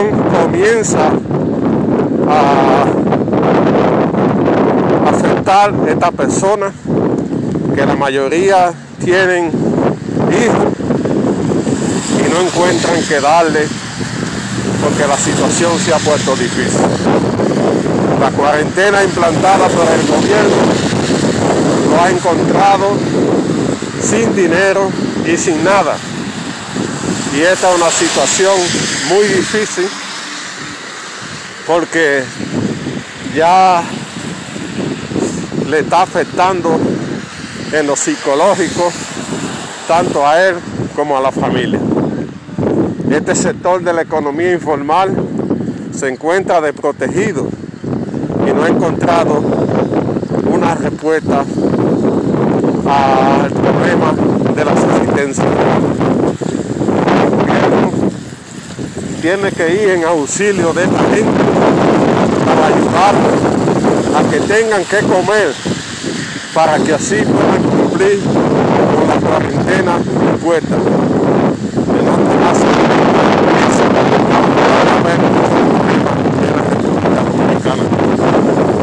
comienza a afectar a estas personas que la mayoría tienen hijos y no encuentran que darle porque la situación se ha puesto difícil. La cuarentena implantada por el gobierno lo ha encontrado sin dinero y sin nada y esta es una situación muy difícil porque ya le está afectando en lo psicológico tanto a él como a la familia. Este sector de la economía informal se encuentra desprotegido y no ha encontrado una respuesta al problema de la subsistencia tiene que ir en auxilio de esta gente para ayudarlos a que tengan que comer para que así puedan cumplir con la cuarentena impuesta. Otro caso,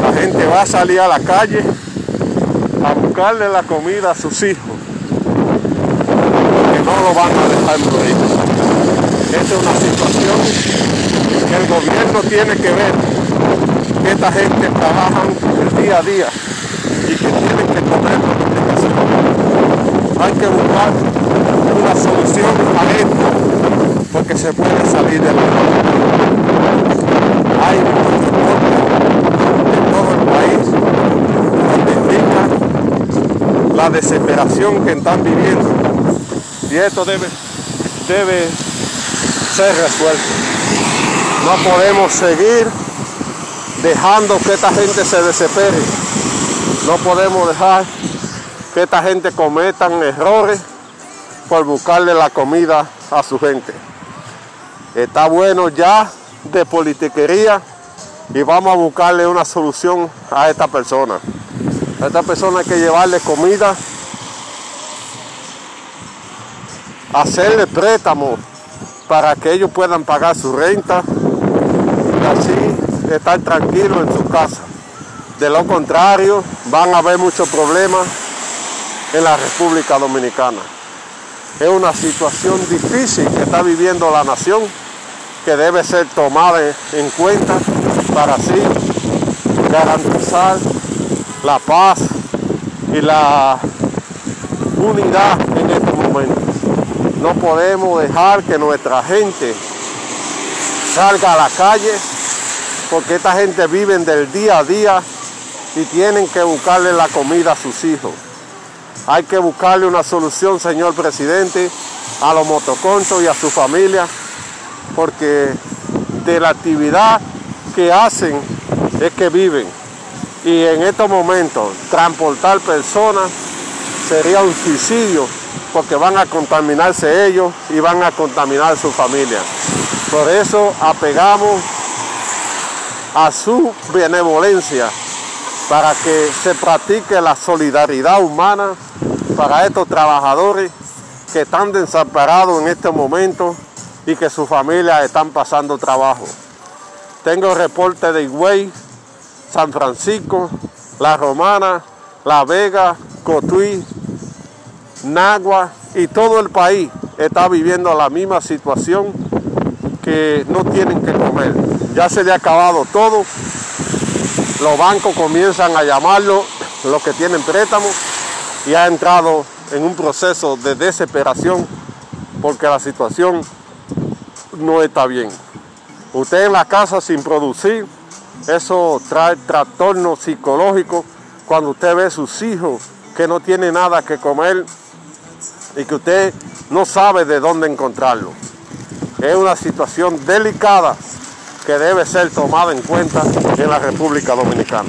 la gente va a salir a la calle a buscarle la comida a sus hijos, porque no lo van a dejar morir. Esta es una situación que el gobierno tiene que ver. Que esta gente trabaja el día a día y que tienen que comer Hay que buscar una solución a esto porque se puede salir de la Hay muchos en todo el país donde indica la desesperación que están viviendo. Y esto debe, debe resuelto. No podemos seguir dejando que esta gente se desespere. No podemos dejar que esta gente cometan errores por buscarle la comida a su gente. Está bueno ya de politiquería y vamos a buscarle una solución a esta persona. A esta persona hay que llevarle comida, hacerle préstamos para que ellos puedan pagar su renta y así estar tranquilos en su casa. De lo contrario, van a haber muchos problemas en la República Dominicana. Es una situación difícil que está viviendo la nación que debe ser tomada en cuenta para así garantizar la paz y la unidad. No podemos dejar que nuestra gente salga a la calle porque esta gente vive del día a día y tienen que buscarle la comida a sus hijos. Hay que buscarle una solución, señor presidente, a los motoconchos y a su familia, porque de la actividad que hacen es que viven. Y en estos momentos, transportar personas sería un suicidio porque van a contaminarse ellos y van a contaminar su familia. Por eso apegamos a su benevolencia para que se practique la solidaridad humana para estos trabajadores que están desamparados en este momento y que sus familias están pasando trabajo. Tengo reporte de Higüey, San Francisco, La Romana, La Vega, Cotuí, Nagua y todo el país está viviendo la misma situación que no tienen que comer. Ya se le ha acabado todo. Los bancos comienzan a llamarlo los que tienen préstamos y ha entrado en un proceso de desesperación porque la situación no está bien. Usted en la casa sin producir, eso trae trastorno psicológico cuando usted ve a sus hijos que no tienen nada que comer y que usted no sabe de dónde encontrarlo. es una situación delicada que debe ser tomada en cuenta en la República Dominicana.